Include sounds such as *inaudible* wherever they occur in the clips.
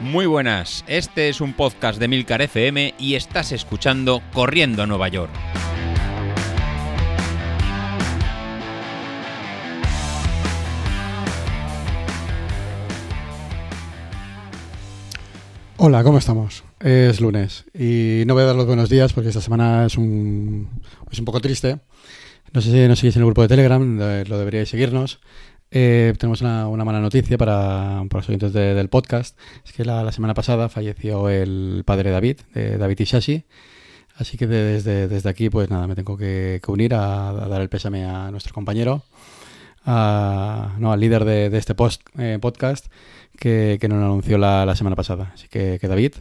Muy buenas, este es un podcast de Milcar FM y estás escuchando Corriendo a Nueva York. Hola, ¿cómo estamos? Es lunes y no voy a dar los buenos días porque esta semana es un, es un poco triste. No sé si nos seguís en el grupo de Telegram, lo deberíais seguirnos. Eh, tenemos una, mala noticia para, los oyentes del podcast. Es que la, semana pasada falleció el padre David, de David Ishashi. Así que desde, aquí, pues nada, me tengo que, unir a, dar el pésame a nuestro compañero, no, al líder de, este post, eh, podcast, que, que, nos anunció la, semana pasada. Así que, David,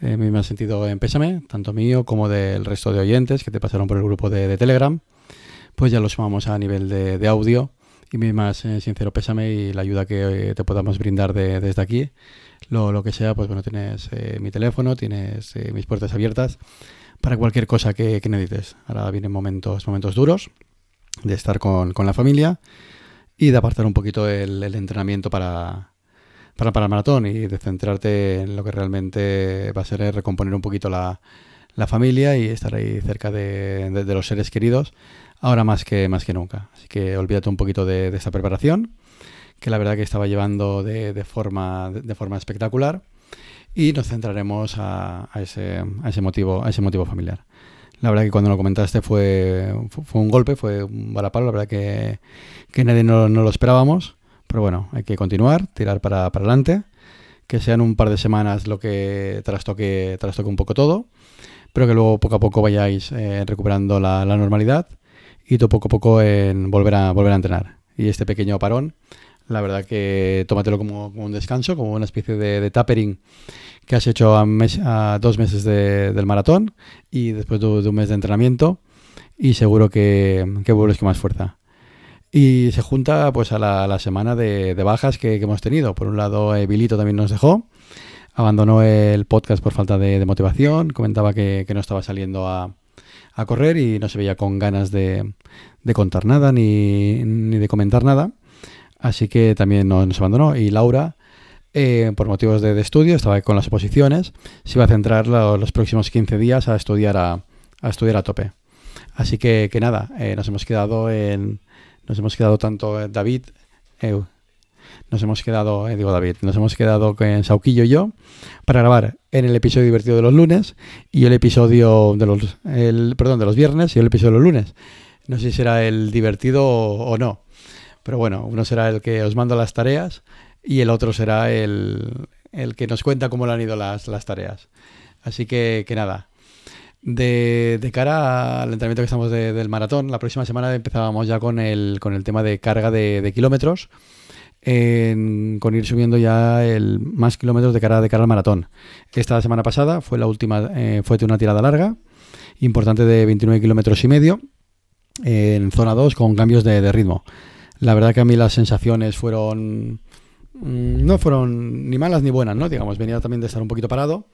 eh, me ha sentido en pésame, tanto mío como del resto de oyentes que te pasaron por el grupo de, Telegram. Pues ya lo sumamos a nivel de audio y mi más eh, sincero pésame y la ayuda que eh, te podamos brindar desde aquí. Lo, lo, que sea, pues bueno, tienes eh, mi teléfono, tienes mis puertas abiertas para cualquier cosa que, necesites. Ahora vienen momentos, momentos duros de estar con, con la familia y de apartar un poquito el, entrenamiento para, para, para, el maratón y de centrarte en lo que realmente va a ser recomponer un poquito la, la familia y estar ahí cerca de, de los seres queridos ahora más que, más que nunca. Así que olvídate un poquito de, esta preparación, que la verdad que estaba llevando de, forma, de, forma espectacular, y nos centraremos a, ese, a, ese motivo, a ese motivo familiar. La verdad que cuando lo comentaste fue, fue, un golpe, fue un balapalo, la verdad que, que nadie no, no, lo esperábamos, pero bueno, hay que continuar, tirar para, para adelante, que sean un par de semanas lo que trastoque, trastoque un poco todo, pero que luego poco a poco vayáis eh, recuperando la, la normalidad y tú poco a poco en volver a, volver a entrenar. Y este pequeño parón, la verdad que tómatelo como, un descanso, como una especie de, tapering que has hecho a, dos meses del maratón y después de, un mes de entrenamiento y seguro que, vuelves con más fuerza. Y se junta pues a la, semana de, bajas que, hemos tenido. Por un lado, eh, Vilito también nos dejó, abandonó el podcast por falta de, motivación, comentaba que, no estaba saliendo a, a correr y no se veía con ganas de, contar nada ni, de comentar nada. Así que también nos abandonó. Y Laura, eh, por motivos de, estudio, estaba con las oposiciones, se iba a centrar los próximos 15 días a estudiar a, estudiar a tope. Así que, que nada, eh, nos hemos quedado en. Nos hemos quedado tanto eh, David, nos hemos quedado, eh, digo David, nos hemos quedado con Sauquillo y yo para grabar en el episodio divertido de los lunes y el episodio de los, el, perdón, de los viernes y el episodio de los lunes. No sé si será el divertido o, no, pero bueno, uno será el que os manda las tareas y el otro será el, el que nos cuenta cómo le han ido las, las tareas. Así que, que nada, de, de, cara al entrenamiento que estamos del maratón, la próxima semana empezábamos ya con el, con el tema de carga de, de kilómetros con ir subiendo ya el más kilómetros de cara, de cara al maratón. Esta semana pasada fue la última, eh, fue de una tirada larga, importante de 29 kilómetros y medio, en zona 2 con cambios de, ritmo. La verdad que a mí las sensaciones fueron mm, no fueron ni malas ni buenas, ¿no? Digamos, venía también de estar un poquito parado.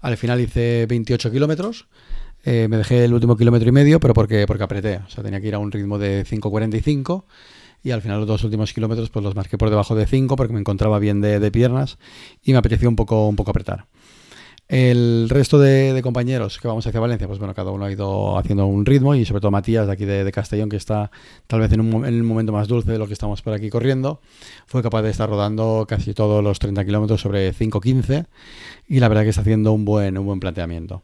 Al final hice 28 kilómetros. Eh, me dejé el último kilómetro y medio, pero porque, porque apreté. O sea, tenía que ir a un ritmo de 5.45 y al final los dos últimos kilómetros pues los marqué por debajo de 5 porque me encontraba bien de, piernas y me apeteció un poco, un poco apretar. El resto de, compañeros que vamos hacia Valencia, pues bueno, cada uno ha ido haciendo un ritmo y sobre todo Matías de aquí de, Castellón, que está tal vez en un, en el momento más dulce de lo que estamos por aquí corriendo, fue capaz de estar rodando casi todos los 30 kilómetros sobre 5.15 y la verdad que está haciendo un buen, un buen planteamiento.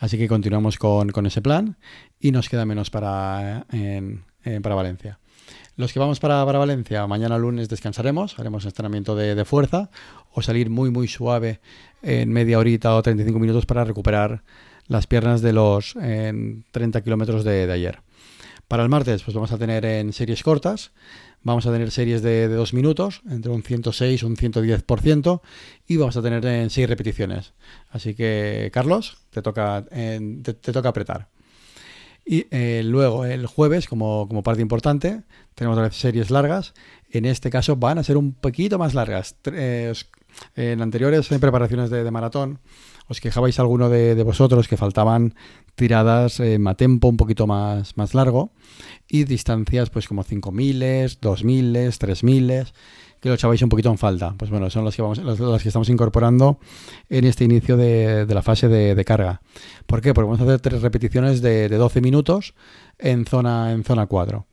Así que continuamos con, ese plan y nos queda menos para, para Valencia. Los que vamos para, Valencia, mañana lunes descansaremos, haremos entrenamiento de, fuerza o salir muy muy suave en media horita o 35 minutos para recuperar las piernas de los 30 kilómetros de, ayer. Para el martes, pues vamos a tener en series cortas, vamos a tener series de, dos minutos, entre un 106 y un 110%, y vamos a tener en seis repeticiones. Así que, Carlos, te toca, te toca apretar. Y eh, luego el jueves, como, parte importante, tenemos otra vez series largas. En este caso van a ser un poquito más largas. en anteriores preparaciones de, maratón, os quejabais alguno de, vosotros que faltaban tiradas en a tempo un poquito más, más largo y distancias pues como 5.000, 2.000, 3.000 que lo echabais un poquito en falta. Pues bueno, son las que, vamos, las, que estamos incorporando en este inicio de, la fase de, carga. ¿Por qué? Porque vamos a hacer tres repeticiones de, 12 minutos en zona, en zona 4.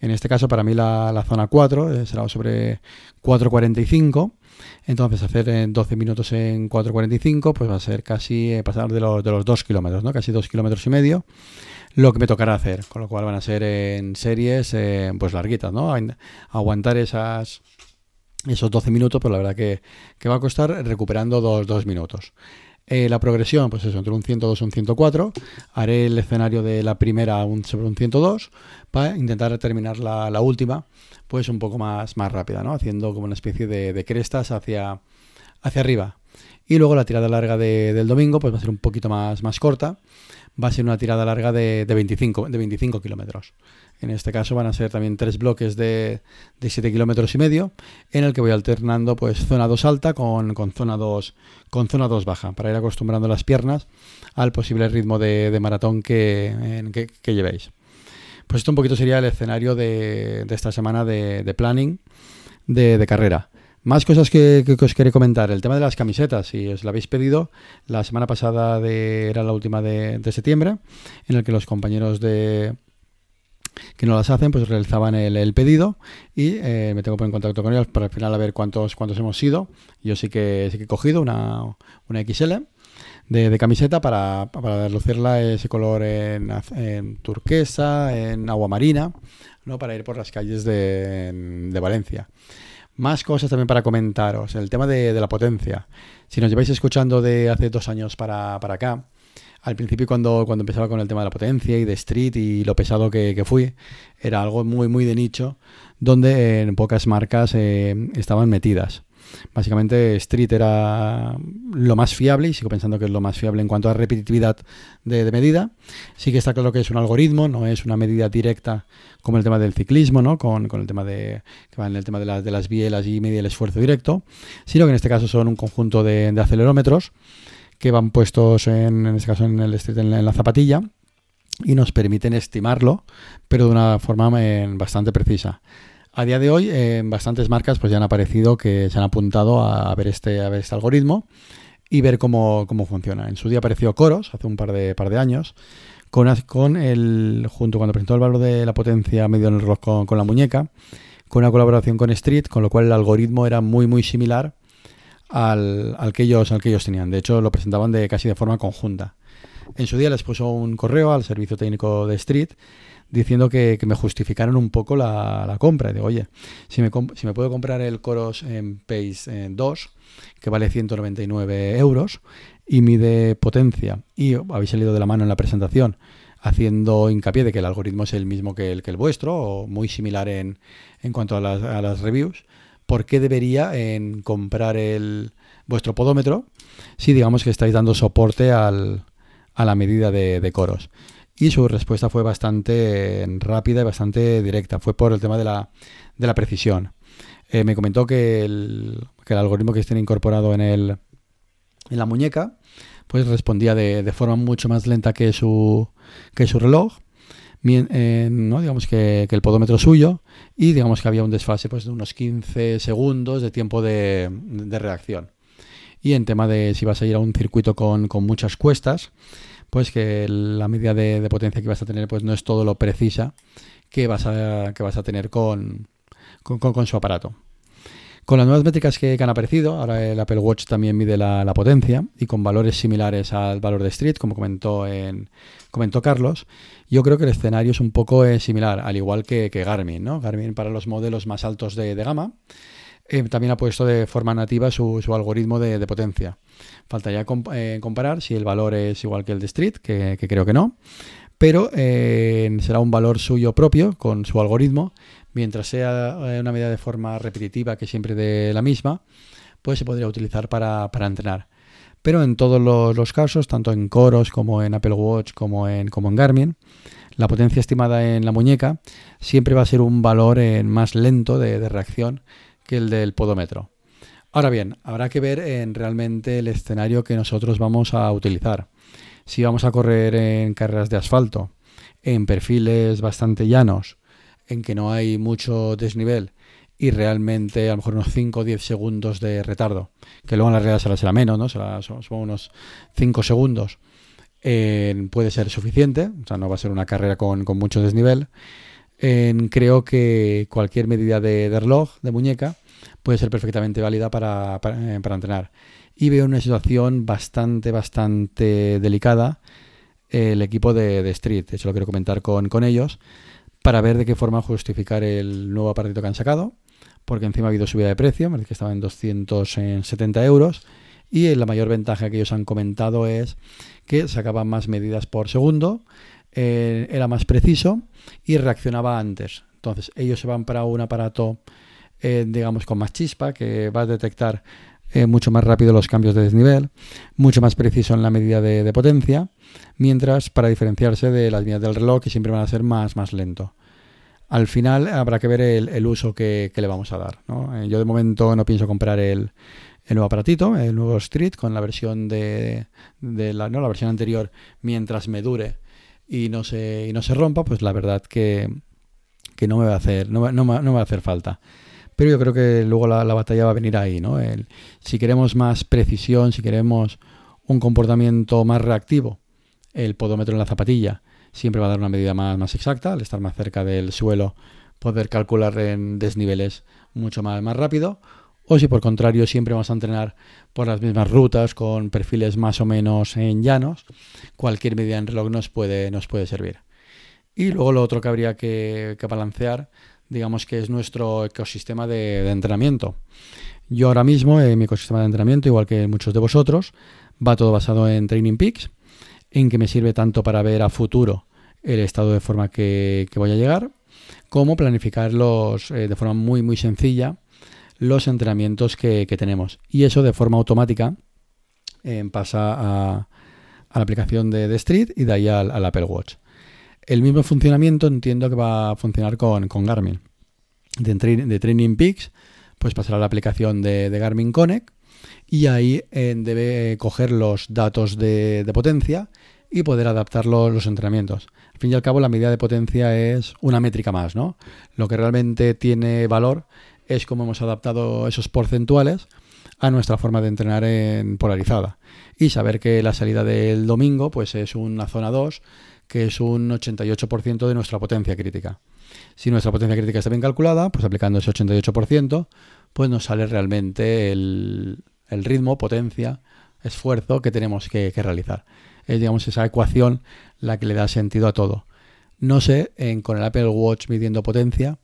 En este caso, para mí la, zona 4 eh, será sobre 4.45. Entonces, hacer en 12 minutos en 4.45, pues va a ser casi eh, pasar de los, de los 2 kilómetros, ¿no? Casi 2 kilómetros y medio lo que me tocará hacer, con lo cual van a ser en series eh, pues larguitas, ¿no? Aguantar esas esos 12 minutos, pues la verdad que, va a costar recuperando dos, dos minutos. Eh, la progresión, pues eso, entre un 102 y un 104. Haré el escenario de la primera sobre un 102 para intentar terminar la, la, última, pues un poco más, más rápida, ¿no? Haciendo como una especie de, de crestas hacia, hacia arriba. Y luego la tirada larga de, del domingo, pues va a ser un poquito más, más corta. Va a ser una tirada larga de, de 25, de 25 kilómetros. En este caso van a ser también tres bloques de, de 7 kilómetros y medio, en el que voy alternando pues zona 2 alta con, zona 2 con zona 2 baja, para ir acostumbrando las piernas al posible ritmo de, maratón que, que, llevéis. Pues esto un poquito sería el escenario de, esta semana de, planning de, carrera. Más cosas que, os quería comentar. El tema de las camisetas. Si os lo habéis pedido, la semana pasada era la última de, septiembre, en el que los compañeros de, que no las hacen, pues realizaban el, pedido y eh, me tengo que en contacto con ellos para al final a ver cuántos, cuántos hemos sido. Yo sí que, sí que he cogido una, una XL de, camiseta para, para lucirla ese color en, turquesa, en agua marina, ¿no? para ir por las calles de, Valencia. Más cosas también para comentaros. El tema de, de, la potencia. Si nos lleváis escuchando de hace dos años para, para acá, al principio cuando, cuando empezaba con el tema de la potencia y de street y lo pesado que, fui, era algo muy, muy de nicho, donde en pocas marcas eh, estaban metidas. Básicamente Street era lo más fiable y sigo pensando que es lo más fiable en cuanto a repetitividad de, medida. Sí que está claro que es un algoritmo, no es una medida directa como el tema del ciclismo, ¿no? con, el tema de que va en el tema de, las de las bielas y medir el esfuerzo directo, sino que en este caso son un conjunto de, acelerómetros que van puestos en, en este caso en, el, en la zapatilla y nos permiten estimarlo, pero de una forma eh, bastante precisa. A día de hoy, en bastantes marcas pues ya han aparecido que se han apuntado a, ver este, a ver este algoritmo y ver cómo, funciona. En su día apareció Coros, hace un par de, par de años, con, con el, junto cuando presentó el valor de la potencia medio en el reloj con, con la muñeca, con una colaboración con Street, con lo cual el algoritmo era muy muy similar al, al, que ellos, al que ellos tenían. De hecho, lo presentaban de casi de forma conjunta. En su día les puso un correo al servicio técnico de Street diciendo que, me justificaran un poco la, la compra. Digo, oye, si me, si me puedo comprar el Coros en Pace 2, que vale 199 euros, y mide potencia, y habéis salido de la mano en la presentación haciendo hincapié de que el algoritmo es el mismo que el, que el vuestro, o muy similar en, en cuanto a las, a las reviews, ¿por qué debería en comprar el, vuestro podómetro si digamos que estáis dando soporte al, a la medida de, coros? Y su respuesta fue bastante rápida y bastante directa. Fue por el tema de la, de la precisión. Eh, me comentó que el, que el, algoritmo que estén incorporado en, el, en la muñeca pues respondía de, de forma mucho más lenta que su, que su reloj eh, ¿no? digamos que, el podómetro suyo y digamos que había un desfase pues, de unos 15 segundos de tiempo de, reacción. Y en tema de si vas a ir a un circuito con, muchas cuestas, pues que la medida de, potencia que vas a tener pues no es todo lo precisa que vas a, que vas a tener con, con su aparato. Con las nuevas métricas que, han aparecido, ahora el Apple Watch también mide la, potencia y con valores similares al valor de Street, como comentó, en, comentó Carlos, yo creo que el escenario es un poco eh, similar, al igual que, Garmin. ¿no? Garmin para los modelos más altos de, gama eh, también ha puesto de forma nativa su, algoritmo de, potencia. Faltaría eh, comparar si el valor es igual que el de Street, que, creo que no, pero será un valor suyo propio con su algoritmo mientras sea eh, una medida de forma repetitiva que siempre de la misma, pues se podría utilizar para, entrenar. Pero en todos los, casos, tanto en Coros como en Apple Watch como en, Garmin, la potencia estimada en la muñeca siempre va a ser un valor eh, más lento de, reacción que el del podómetro. Ahora bien, habrá que ver en realmente el escenario que nosotros vamos a utilizar. Si vamos a correr en carreras de asfalto, en perfiles bastante llanos, en que no hay mucho desnivel y realmente a lo mejor unos 5 o 10 segundos de retardo, que luego en la realidad será, será menos, ¿no? será, son, unos 5 segundos, puede ser suficiente, o sea, no va a ser una carrera con mucho desnivel. Creo que cualquier medida de, reloj, de muñeca, puede ser perfectamente válida para, para, eh, entrenar. Y veo una situación bastante, bastante delicada el equipo de, Street. De hecho, lo quiero comentar con, con, ellos para ver de qué forma justificar el nuevo apartito que han sacado, porque encima ha habido subida de precio, que estaba en 270 euros, y la mayor ventaja que ellos han comentado es que sacaban más medidas por segundo, eh, era más preciso y reaccionaba antes. Entonces, ellos se van para un aparato, eh, digamos, con más chispa, que va a detectar eh, mucho más rápido los cambios de desnivel, mucho más preciso en la medida de, potencia, mientras para diferenciarse de las medidas del reloj que siempre van a ser más, más lento. Al final habrá que ver el, uso que, le vamos a dar. Eh, yo de momento no pienso comprar el, nuevo aparatito, el nuevo Street, con la versión de, la, ¿no? la versión anterior, mientras me dure y no se, y no se rompa, pues la verdad que, no me va a hacer, no, no me va a hacer falta. Pero yo creo que luego la, batalla va a venir ahí, ¿no? si queremos más precisión, si queremos un comportamiento más reactivo, el podómetro en la zapatilla siempre va a dar una medida más, más exacta, al estar más cerca del suelo, poder calcular en desniveles mucho más, más rápido. O si por contrario siempre vamos a entrenar por las mismas rutas con perfiles más o menos en llanos, cualquier medida en reloj nos puede, nos puede servir. Y luego lo otro que habría que, que balancear digamos que es nuestro ecosistema de, entrenamiento. Yo ahora mismo, en mi ecosistema de entrenamiento, igual que muchos de vosotros, va todo basado en Training Peaks, en que me sirve tanto para ver a futuro el estado de forma que, voy a llegar, como planificarlos eh, de forma muy, muy sencilla los entrenamientos que, tenemos. Y eso de forma automática eh, pasa a, la aplicación de, Street y de ahí al Apple Watch. El mismo funcionamiento entiendo que va a funcionar con, Garmin. De, de, Training Peaks, pues pasará a la aplicación de, Garmin Connect y ahí eh, debe coger los datos de, potencia y poder adaptar los entrenamientos. Al fin y al cabo, la medida de potencia es una métrica más, ¿no? Lo que realmente tiene valor es cómo hemos adaptado esos porcentuales a nuestra forma de entrenar en polarizada. Y saber que la salida del domingo pues es una zona 2 que es un 88% de nuestra potencia crítica. Si nuestra potencia crítica está bien calculada, pues aplicando ese 88%, pues nos sale realmente el, ritmo, potencia, esfuerzo que tenemos que, realizar. Es, digamos, esa ecuación la que le da sentido a todo. No sé, en, con el Apple Watch midiendo potencia,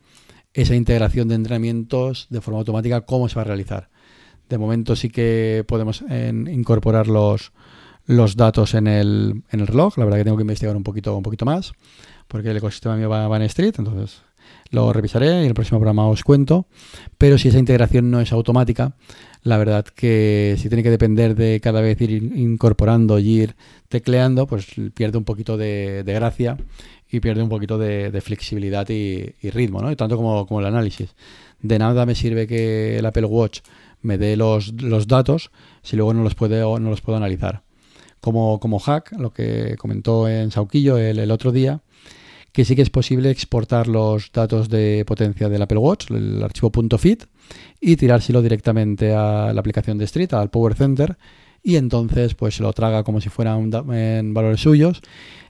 esa integración de entrenamientos de forma automática, cómo se va a realizar. De momento sí que podemos incorporar los, los datos en el, en el reloj. La verdad que tengo que investigar un poquito, un poquito más, porque el ecosistema mío va, en Street, entonces lo revisaré y en el próximo programa os cuento. Pero si esa integración no es automática, la verdad que si tiene que depender de cada vez ir incorporando y ir tecleando, pues pierde un poquito de, gracia y pierde un poquito de, flexibilidad y, ritmo, ¿no? Tanto como, como el análisis. De nada me sirve que el Apple Watch me dé los, los datos si luego no los, puede, no los puedo analizar como, como hack, lo que comentó en Sauquillo el, otro día, que sí que es posible exportar los datos de potencia del Apple Watch, el archivo .fit, y tirárselo directamente a la aplicación de Street, al Power Center, y entonces pues se lo traga como si fueran en valores suyos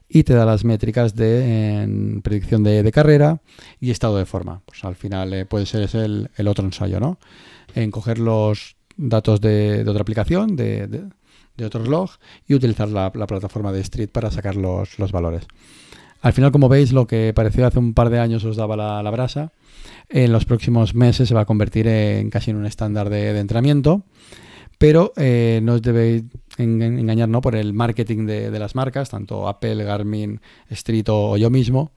y te da las métricas de predicción de, carrera y estado de forma. Pues al final eh, puede ser ese el, otro ensayo, ¿no? En coger los datos de, otra aplicación, de, otro reloj y utilizar la, plataforma de Street para sacar los, valores. Al final, como veis, lo que pareció hace un par de años os daba la, brasa, en los próximos meses se va a convertir en casi en un estándar de, entrenamiento, pero eh, no os debéis engañar ¿no? por el marketing de, las marcas, tanto Apple, Garmin, Street o, yo mismo,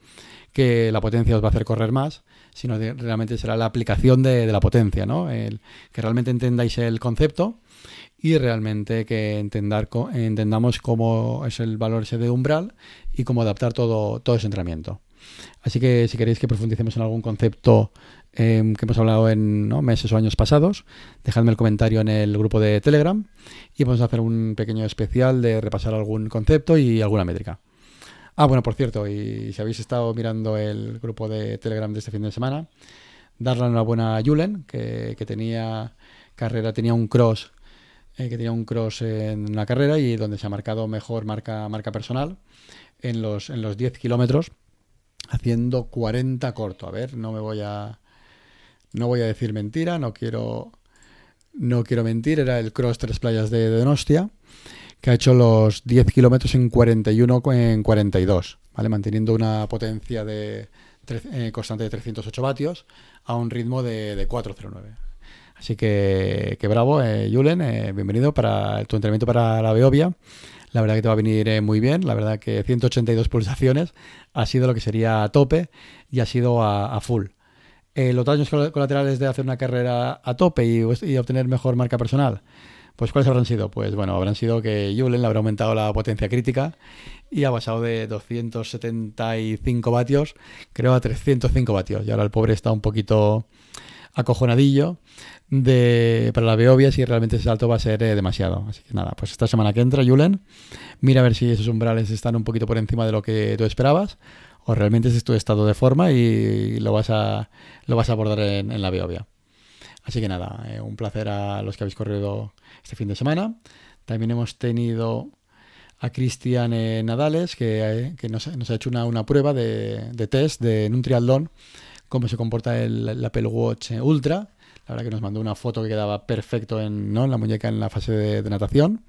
que la potencia os va a hacer correr más, sino que realmente será la aplicación de, la potencia, ¿no? El, que realmente entendáis el concepto y realmente que entendamos cómo es el valor ese de umbral y cómo adaptar todo, todo ese entrenamiento. Así que si queréis que profundicemos en algún concepto em, que hemos hablado en meses o años pasados, dejadme el comentario en el grupo de Telegram y vamos a hacer un pequeño especial de repasar algún concepto y alguna métrica. Ah, bueno, por cierto, y si habéis estado mirando el grupo de Telegram de este fin de semana, darle una buena a Julen, que, que tenía carrera, tenía un cross eh, que tenía un cross en la carrera y donde se ha marcado mejor marca, marca personal en los, en los 10 kilómetros, haciendo 40 corto. A ver, no me voy a. No voy a decir mentira, no quiero. No quiero mentir, era el cross Tres Playas de, Donostia, que ha hecho los 10 kilómetros en 41 en 42, ¿vale? Manteniendo una potencia de, eh, constante de 308 vatios a un ritmo de, de 409. Así que, que bravo, eh, Julen, eh, bienvenido para tu entrenamiento para la Beovia. La verdad que te va a venir eh, muy bien. La verdad que 182 pulsaciones ha sido lo que sería a tope y ha sido a, full. Los daños colaterales de hacer una carrera a tope y, obtener mejor marca personal, pues ¿cuáles habrán sido? Pues bueno, habrán sido que Julen le habrá aumentado la potencia crítica y ha pasado de 275 vatios, creo, a 305 vatios. Y ahora el pobre está un poquito acojonadillo de, para la Beovia si realmente ese salto va a ser eh, demasiado. Así que nada, pues esta semana que entra, Julen, mira a ver si esos umbrales están un poquito por encima de lo que tú esperabas o realmente ese es tu estado de forma y lo vas a, lo vas a abordar en, la Beovia. Así que nada, eh, un placer a los que habéis corrido este fin de semana. También hemos tenido a Cristian eh, Nadales, que, nos, ha hecho una, una prueba de, de, test de, en un triatlón cómo se comporta el, Apple Watch Ultra. La verdad que nos mandó una foto que quedaba perfecto en, ¿no? en la muñeca en la fase de, natación.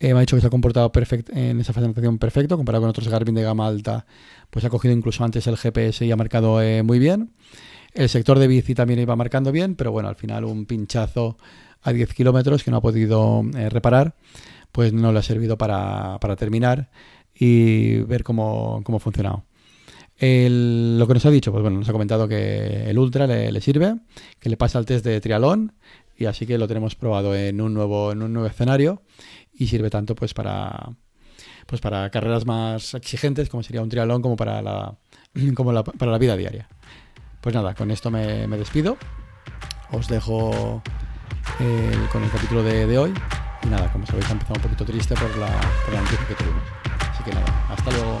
Eh, me ha dicho que se ha comportado perfecto en esa fase de natación perfecto, comparado con otros Garmin de gama alta, pues ha cogido incluso antes el GPS y ha marcado eh, muy bien. El sector de bici también iba marcando bien, pero bueno, al final un pinchazo a 10 kilómetros que no ha podido eh, reparar, pues no le ha servido para, para terminar y ver cómo, cómo ha funcionado lo que nos ha dicho, pues bueno, nos ha comentado que el Ultra le, sirve, que le pasa el test de trialón y así que lo tenemos probado en un nuevo, en un nuevo escenario y sirve tanto pues para pues para carreras más exigentes como sería un trialón como para la, *clears throat* como para la vida diaria. Pues nada, con esto me, despido. Os dejo eh, con el capítulo de, hoy. Y nada, como sabéis, ha empezado un poquito triste por la, por la noticia que tuvimos. Así que nada, hasta luego.